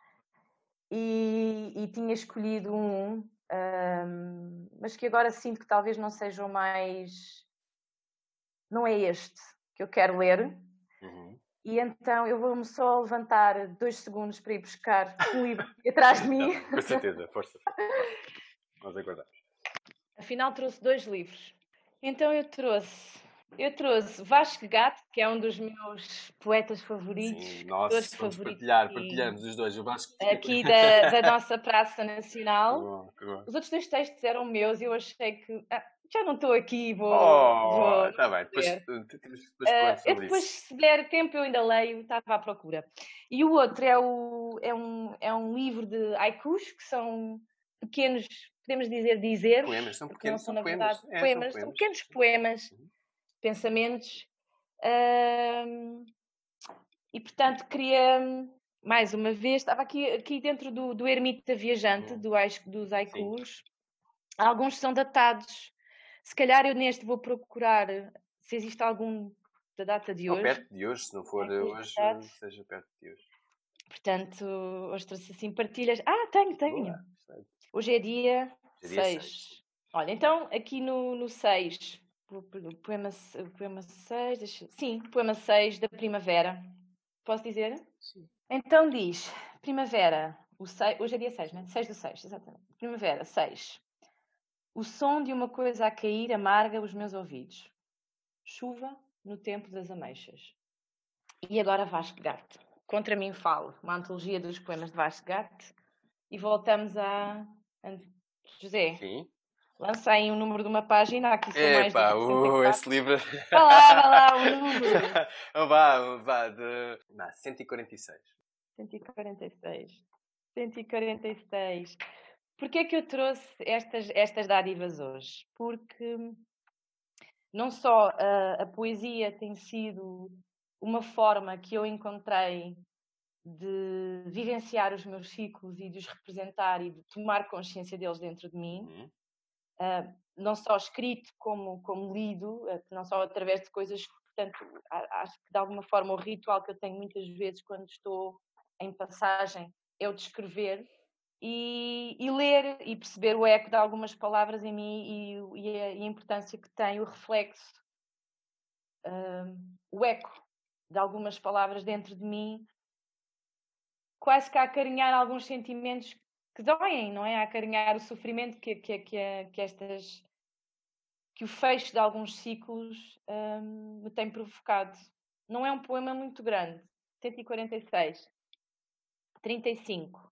[SPEAKER 2] e, e, tinha escolhido um, uh, mas que agora sinto que talvez não seja o mais. Não é este que eu quero ler. E então eu vou-me só levantar dois segundos para ir buscar um livro atrás de mim.
[SPEAKER 1] com certeza, força. Nós aguardamos.
[SPEAKER 2] Afinal, trouxe dois livros. Então eu trouxe, eu trouxe Vasco Gato, que é um dos meus poetas favoritos.
[SPEAKER 1] Sim, nossa, vamos favoritos partilhar, partilhamos os dois. O Vasco...
[SPEAKER 2] Aqui da, da nossa Praça Nacional. Que bom, que bom. Os outros dois textos eram meus e eu achei que ah, já não estou aqui, vou.
[SPEAKER 1] Oh, está bem, depois, uh, depois,
[SPEAKER 2] uh, eu depois, se der tempo, eu ainda leio, estava à procura. E o outro é, o, é, um, é um livro de haikus, que são pequenos podemos dizer dizer.
[SPEAKER 1] Poemas, são pequenos,
[SPEAKER 2] são,
[SPEAKER 1] são
[SPEAKER 2] poemas.
[SPEAKER 1] É,
[SPEAKER 2] poemas, são, pequenos poemas, uhum. pensamentos. Uh, e portanto queria, mais uma vez, estava aqui, aqui dentro do, do Ermita Viajante, uhum. do, dos haikus. Alguns são datados. Se calhar eu neste vou procurar se existe algum da data de hoje.
[SPEAKER 1] Ou perto de hoje, se não for hoje, seja perto de hoje.
[SPEAKER 2] Portanto, hoje trouxe assim partilhas. Ah, tenho, tenho. Boa, Hoje é dia 6. Olha, então aqui no 6, poema 6, deixa... sim, poema 6 da primavera. Posso dizer?
[SPEAKER 1] Sim.
[SPEAKER 2] Então diz, primavera, o 6, hoje é dia 6, né? 6 do 6, exatamente. Primavera, 6. O som de uma coisa a cair amarga os meus ouvidos. Chuva no tempo das ameixas. E agora Vasco Garte. Contra mim falo, uma antologia dos poemas de Vasco Garte. E voltamos a José.
[SPEAKER 1] Sim.
[SPEAKER 2] Lança aí um número de uma página, aqui são mais
[SPEAKER 1] de uh, esse livro...
[SPEAKER 2] Vá lá, vá lá, o número.
[SPEAKER 1] vá, vá, de... Não, 146.
[SPEAKER 2] 146. 146. Porquê é que eu trouxe estas, estas dádivas hoje? Porque não só a, a poesia tem sido uma forma que eu encontrei de vivenciar os meus ciclos e de os representar e de tomar consciência deles dentro de mim. Uhum. Uh, não só escrito como, como lido, não só através de coisas, portanto, acho que de alguma forma o ritual que eu tenho muitas vezes quando estou em passagem é o de escrever e, e, ler e perceber o eco de algumas palavras em mim e, e, a, e a, importância que tem o reflexo, um, o eco de algumas palavras dentro de mim, quase que a acarinhar alguns sentimentos que doem, não é? A acarinhar o sofrimento que, que, que, que estas que o fecho de alguns ciclos um, me tem provocado. Não é um poema muito grande, 146, 35.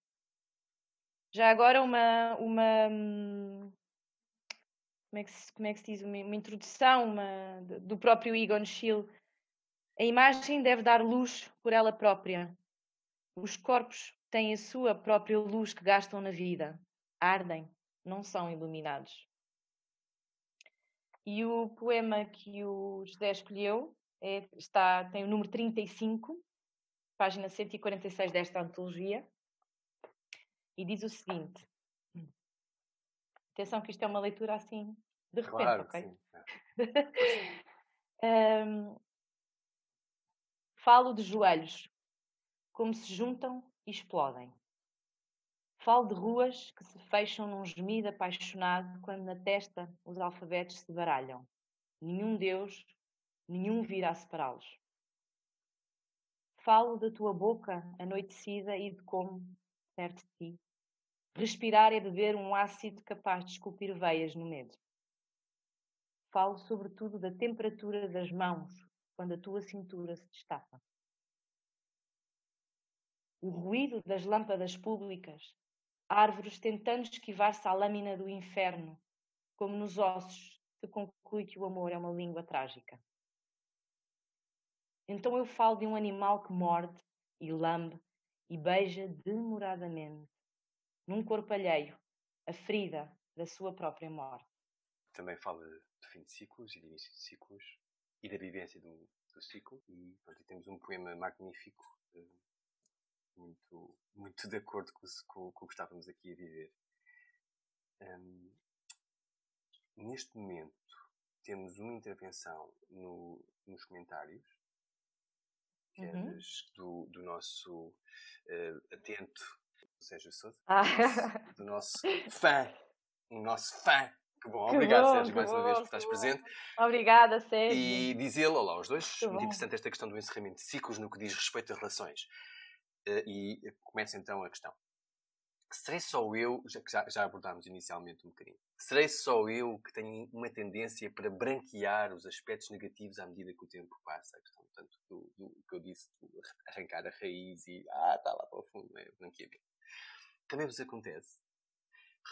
[SPEAKER 2] Já agora uma, uma como é que se, como é que se diz, uma, uma introdução uma, do próprio Egon Schiele. A imagem deve dar luz por ela própria. Os corpos têm a sua própria luz que gastam na vida. Ardem, não são iluminados. E o poema que o José escolheu é, está, tem o número 35, página 146 desta antologia e diz o seguinte: atenção, que isto é uma leitura assim de repente, claro, ok? um, falo de joelhos, como se juntam e explodem. Falo de ruas que se fecham num gemido apaixonado quando na testa os alfabetos se baralham. Nenhum Deus, nenhum virá separá-los. Falo da tua boca anoitecida e de como, perto de ti, Respirar é beber um ácido capaz de esculpir veias no medo. Falo sobretudo da temperatura das mãos quando a tua cintura se destapa. O ruído das lâmpadas públicas, árvores tentando esquivar-se à lâmina do inferno, como nos ossos se conclui que o amor é uma língua trágica. Então eu falo de um animal que morde e lambe e beija demoradamente num corpo alheio, a ferida da sua própria morte.
[SPEAKER 1] Também fala de fim de ciclos e de início de ciclos e da vivência do, do ciclo. E pronto, temos um poema magnífico, eh, muito, muito de acordo com, com, com o que estávamos aqui a viver. Um, neste momento, temos uma intervenção no, nos comentários, que é uhum. é do, do nosso uh, atento Sérgio Souza, ah. do nosso fã, o nosso fã. Que bom, que obrigado bom, Sérgio mais bom, uma vez por estares presente.
[SPEAKER 2] Obrigada Sérgio.
[SPEAKER 1] E dizê-lo, olá aos dois, que muito bom. interessante esta questão do encerramento de ciclos no que diz respeito a relações. Uh, e começa então a questão. Serei só eu, já, já abordámos inicialmente um bocadinho, serei só eu que tenho uma tendência para branquear os aspectos negativos à medida que o tempo passa? A questão, tanto do, do que eu disse, arrancar a raiz e, ah, está lá para o fundo, é branqueamento. Também vos acontece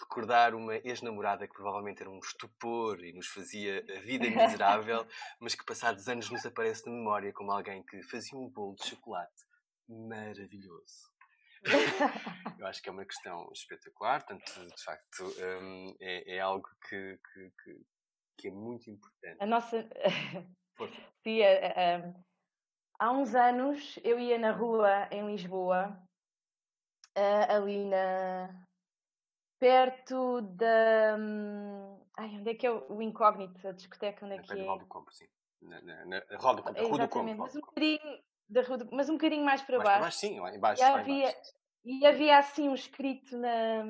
[SPEAKER 1] recordar uma ex-namorada que provavelmente era um estupor e nos fazia a vida miserável, mas que passados anos nos aparece na memória como alguém que fazia um bolo de chocolate maravilhoso. Eu acho que é uma questão espetacular, portanto, de facto, um, é, é, algo que, que, que, que, é muito importante.
[SPEAKER 2] A nossa. Sim, é, é, há uns anos eu ia na rua em Lisboa uh, ali na perto da hum, ai, onde é que é o, incógnito, a discoteca, onde é que é?
[SPEAKER 1] Na do Campo, sim. Na, na, na Rua do Campo, Rua do Campo.
[SPEAKER 2] Mas um bocadinho, da Rua do, mas um bocadinho mais para mais baixo. Para baixo,
[SPEAKER 1] sim, lá embaixo.
[SPEAKER 2] E havia, e havia assim um escrito na,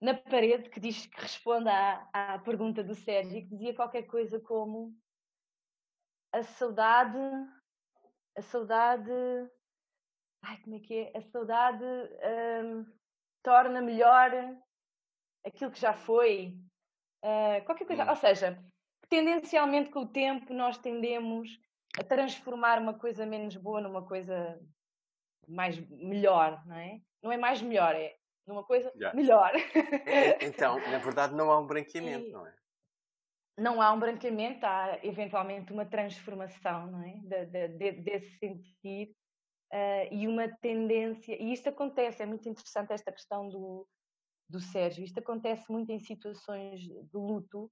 [SPEAKER 2] na parede que diz que responde à, à pergunta do Sérgio, que dizia qualquer coisa como a saudade, a saudade ai, como é que é? A saudade um, torna melhor aquilo que já foi. Uh, qualquer coisa. Hum. Ou seja, tendencialmente com o tempo nós tendemos a transformar uma coisa menos boa numa coisa mais melhor, não é? Não é mais melhor, é numa coisa yeah. melhor.
[SPEAKER 1] É, então, na verdade, não há um branqueamento, e... não é?
[SPEAKER 2] Não há um branqueamento, há eventualmente uma transformação, não é? De, de, de, desse sentido uh, e uma tendência, e isto acontece, é muito interessante esta questão do, do Sérgio, isto acontece muito em situações de luto,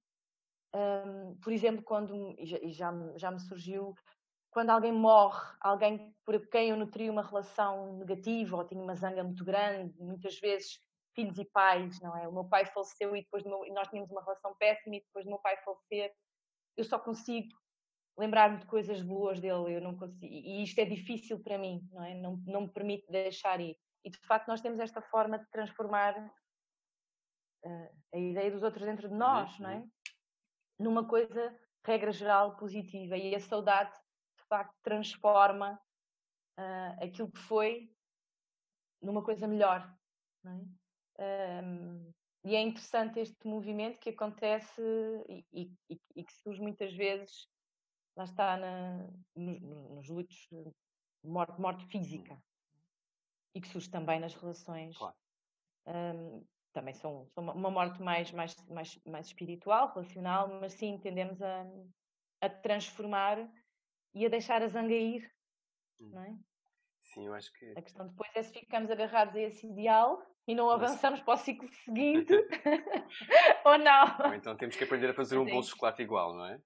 [SPEAKER 2] um, por exemplo, quando, e já, já me surgiu, quando alguém morre, alguém por quem eu nutri uma relação negativa ou tinha uma zanga muito grande, muitas vezes filhos e pais, não é? O meu pai faleceu e depois meu, nós tínhamos uma relação péssima e depois do meu pai falecer, eu só consigo lembrar-me de coisas boas dele, eu não consigo, e isto é difícil para mim, não é? Não, não me permite deixar ir. E de facto nós temos esta forma de transformar uh, a ideia dos outros dentro de uhum, nós, não é? Uhum. Numa coisa, regra geral, positiva. E a saudade, de facto, transforma uh, aquilo que foi numa coisa melhor, é? Um, e é interessante este movimento que acontece e, e, e que surge muitas vezes, lá está, na, nos, nos lutos de morte, morte física e que surge também nas relações. Claro. Um, também são, são, uma morte mais, mais, mais, mais espiritual, relacional, mas sim tendemos a, a transformar e a deixar a zanga ir, hum. não é?
[SPEAKER 1] Sim, eu acho que.
[SPEAKER 2] A questão depois é se ficamos agarrados a esse ideal e não avançamos para o ciclo seguinte ou não.
[SPEAKER 1] Ou então temos que aprender a fazer um bolo de chocolate igual, não é?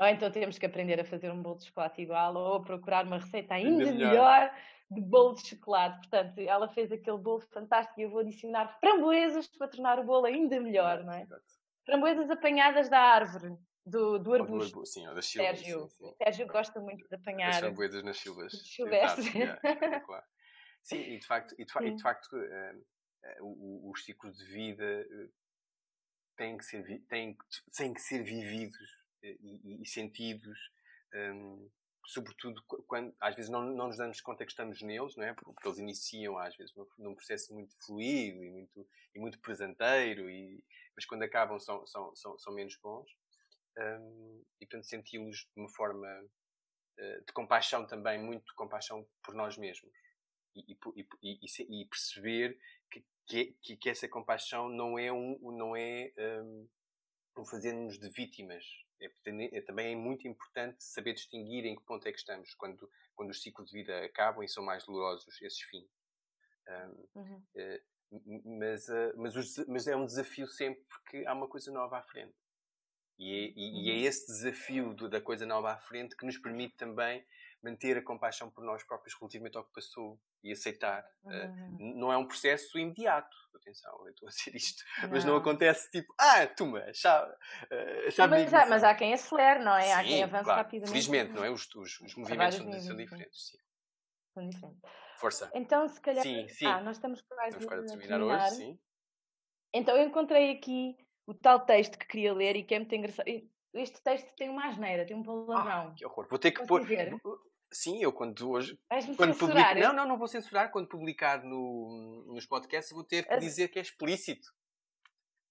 [SPEAKER 2] Ou então temos que aprender a fazer um bolo de chocolate igual ou a procurar uma receita ainda, ainda melhor. melhor. de bolo de chocolate. Portanto, ela fez aquele bolo fantástico e eu vou adicionar framboesas para tornar o bolo ainda melhor, não é? Framboesas apanhadas da árvore. Do, do arbusto. Do arbusto
[SPEAKER 1] sim, das silvas. Sérgio, sim, sim.
[SPEAKER 2] Sérgio gosta muito de apanhar. As
[SPEAKER 1] framboesas nas silvas. Silvestre. É, claro. Sim, e de facto, e de, fa e de facto uh, uh, os ciclos de vida uh, têm, que ser, têm, têm que ser vividos e, e, sentidos, um, sobretudo quando às vezes não, não nos damos conta que estamos neles, não é? Porque eles iniciam às vezes num, num processo muito fluido e muito, e muito presenteiro, e, mas quando acabam são, são, são, são menos bons. Um, e portanto senti-los de uma forma uh, de compaixão também, muito compaixão por nós mesmos e, e, e, e perceber que, que, que, essa compaixão não é um, não é um, um fazer-nos de vítimas. É, é, também é muito importante saber distinguir em que ponto é que estamos quando, quando os ciclos de vida acabam e são mais dolorosos esses fins. Um, uhum. uh, mas, uh, mas, os, mas é um desafio sempre porque há uma coisa nova à frente. E é, e, e é uhum. esse desafio do, da coisa nova à frente que nos permite também manter a compaixão por nós próprios relativamente ao que passou e aceitar. Eh, uhum. Uh, não é um processo imediato, atenção, eu estou a dizer isto, não. mas não acontece tipo, ah, toma, já, uh, já
[SPEAKER 2] mas, há, mas há quem acelere, não é? Sim, há quem avance claro. rapidamente.
[SPEAKER 1] Felizmente, não é? Os, os, os movimentos são, são, diferentes, sim.
[SPEAKER 2] São diferentes.
[SPEAKER 1] Força.
[SPEAKER 2] Então, se calhar. Sim, sim. Ah, nós estamos quase
[SPEAKER 1] a terminar, terminar hoje, sim.
[SPEAKER 2] Então, eu encontrei aqui o tal texto que queria ler e que é muito engraçado. Este texto tem uma asneira, tem um palavrão.
[SPEAKER 1] Ah, que horror. Vou ter que pôr. Sim, eu quando hoje.
[SPEAKER 2] quando publico,
[SPEAKER 1] não, não, não vou censurar. Quando publicar no, nos podcasts, vou ter que dizer que é explícito.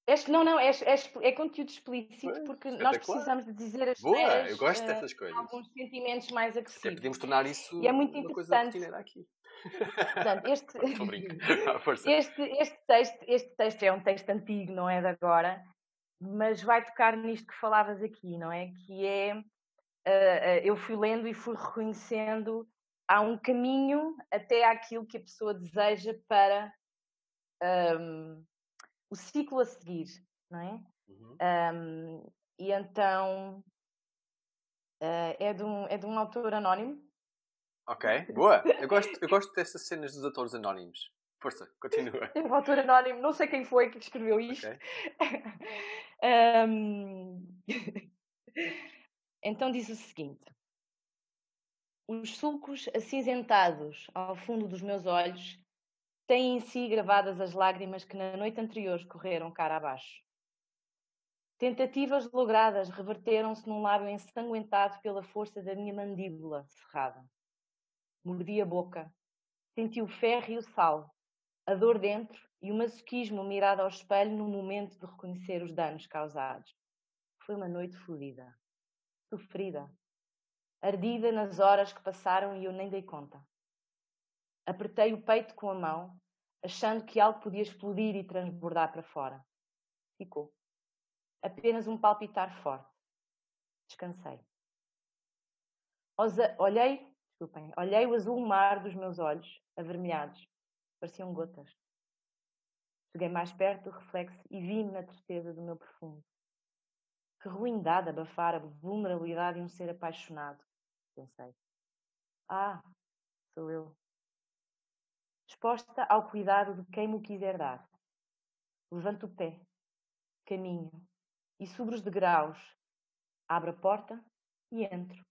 [SPEAKER 2] É, não, não, é, é, é conteúdo explícito pois, porque nós precisamos de dizer as
[SPEAKER 1] Boa, eu gosto uh, dessas coisas.
[SPEAKER 2] Alguns sentimentos mais agressivos.
[SPEAKER 1] Até podemos tornar isso
[SPEAKER 2] e é muito uma
[SPEAKER 1] interessante. coisa aqui.
[SPEAKER 2] Portanto, este, este, este, texto, este texto é um texto antigo, não é de agora, mas vai tocar nisto que falavas aqui, não é? Que é uh, eu fui lendo e fui reconhecendo há um caminho até aquilo que a pessoa deseja para um, o ciclo a seguir, não é? Uhum. Um, e então uh, é, de um, é de um autor anónimo.
[SPEAKER 1] Ok, boa. Eu gosto, eu gosto dessas cenas dos autores anónimos. Força, continua.
[SPEAKER 2] É um autor anónimo, não sei quem foi que escreveu isto. Okay. um... Então diz o seguinte: Os sulcos acinzentados ao fundo dos meus olhos têm em si gravadas as lágrimas que na noite anterior correram cara abaixo. Tentativas logradas reverteram-se num lábio ensanguentado pela força da minha mandíbula cerrada. Mordi a boca, senti o ferro e o sal, a dor dentro e o masoquismo mirado ao espelho no momento de reconhecer os danos causados. Foi uma noite fodida sofrida, ardida nas horas que passaram e eu nem dei conta. Apertei o peito com a mão, achando que algo podia explodir e transbordar para fora. Ficou. Apenas um palpitar forte. Descansei. Olhei, desculpem, olhei o azul mar dos meus olhos, avermelhados. Pareciam gotas. Cheguei mais perto do reflexo e vi-me na tristeza do meu perfume. Que ruindade abafar a vulnerabilidade de um ser apaixonado, pensei. Ah, sou eu. Exposta ao cuidado de quem me quiser dar. levanto o pé, caminho e sobre os degraus abro a porta e entro.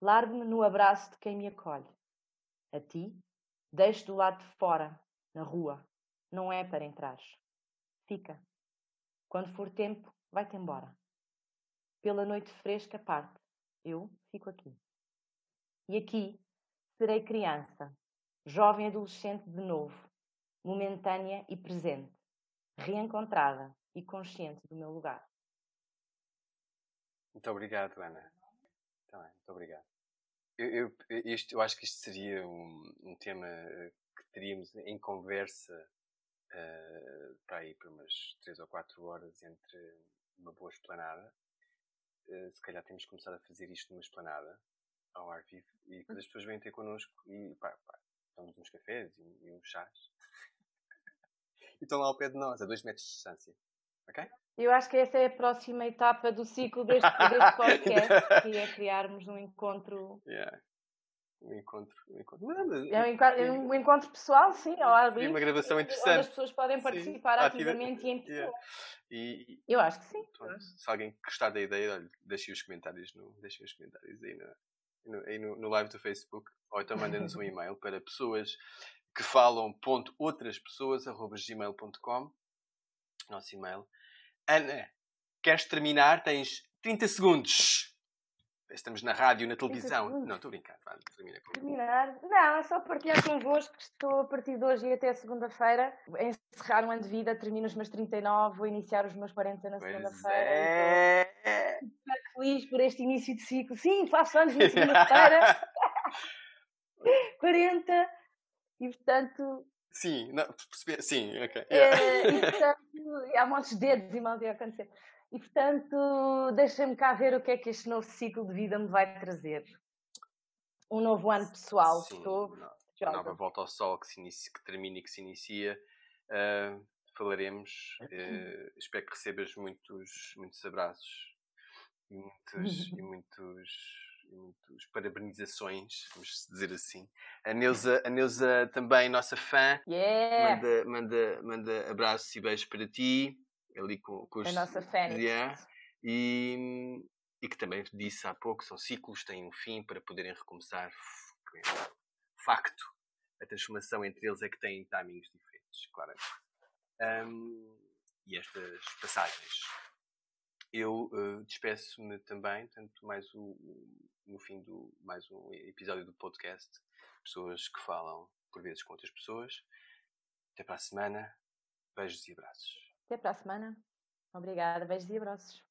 [SPEAKER 2] Largo-me no abraço de quem me acolhe. A ti, deixo do lado de fora, na rua. Não é para entrares. Fica. Quando for tempo, vai-te embora. Pela noite fresca parte. Eu fico aqui. E aqui serei criança, jovem adolescente de novo, momentânea e presente, reencontrada e consciente do meu lugar.
[SPEAKER 1] Muito obrigado, Ana. Também, muito obrigado. Eu, eu, isto, eu acho que isto seria um, um tema eh, que teríamos em conversa uh, para ir por umas 3 ou 4 horas entre uma boa esplanada. Uh, se calhar temos que começar a fazer isto numa esplanada, ao ar vivo, e depois as pessoas vêm ter connosco e pá, pá, tomamos uns cafés e, e uns chás. e estão lá ao pé de nós, a 2 metros de distância. Ok?
[SPEAKER 2] Eu acho que essa é a próxima etapa do ciclo deste, deste podcast, que é criarmos um encontro.
[SPEAKER 1] Yeah. Um encontro. Um encontro.
[SPEAKER 2] É um, encontro, é um encontro pessoal, sim, ao ar livre.
[SPEAKER 1] uma gravação interessante.
[SPEAKER 2] Onde as pessoas podem participar sim, ativamente e em pessoa. Yeah.
[SPEAKER 1] E,
[SPEAKER 2] Eu acho que sim.
[SPEAKER 1] Pronto, se alguém gostar da ideia, olha, deixem os comentários, no, deixem os comentários aí, no, aí no, no live do Facebook. Ou então mandem-nos um e-mail para pessoas que falam ponto outras pessoas arroba gmail.com nosso e-mail Ana, queres terminar? Tens 30 segundos. Estamos na rádio, na televisão. Não, estou a brincar. Vá, termina
[SPEAKER 2] Terminar? Não, é só partilhar convosco que estou a partir de hoje e até segunda-feira a encerrar um ano de vida. Termino os meus 39, vou iniciar os meus 40 na segunda-feira. É. Estou feliz por este início de ciclo. Sim, faço anos na segunda-feira. 40. E portanto,
[SPEAKER 1] Sim, não, sim, ok.
[SPEAKER 2] Yeah. É, e, portanto, há montes de dedos e mãos a acontecer. E portanto, deixa-me cá ver o que é que este novo ciclo de vida me vai trazer. Um novo ano pessoal. Sim, Estou
[SPEAKER 1] uma nova volta ao sol que, se inicia, que termina e que se inicia. Uh, falaremos. Uh, espero que recebas muitos, muitos abraços e muitos, e muitos muitas parabenizações, vamos dizer assim. A Neuza, a Neuza também, nossa fã,
[SPEAKER 2] yeah.
[SPEAKER 1] manda, manda, manda abraços e beijos para ti, ali com, com os...
[SPEAKER 2] A nossa fênix.
[SPEAKER 1] Yeah. E, e que também disse há pouco, são ciclos, têm um fim para poderem recomeçar. Facto, a transformação entre eles é que tem timings diferentes, claro. Um, e estas passagens. Eu uh, despeço-me também, tanto mais o, no fim do mais um episódio do podcast. Pessoas que falam por vezes com outras pessoas. Até para a semana. Beijos e abraços.
[SPEAKER 2] Até para a semana. Obrigada. Beijos e abraços.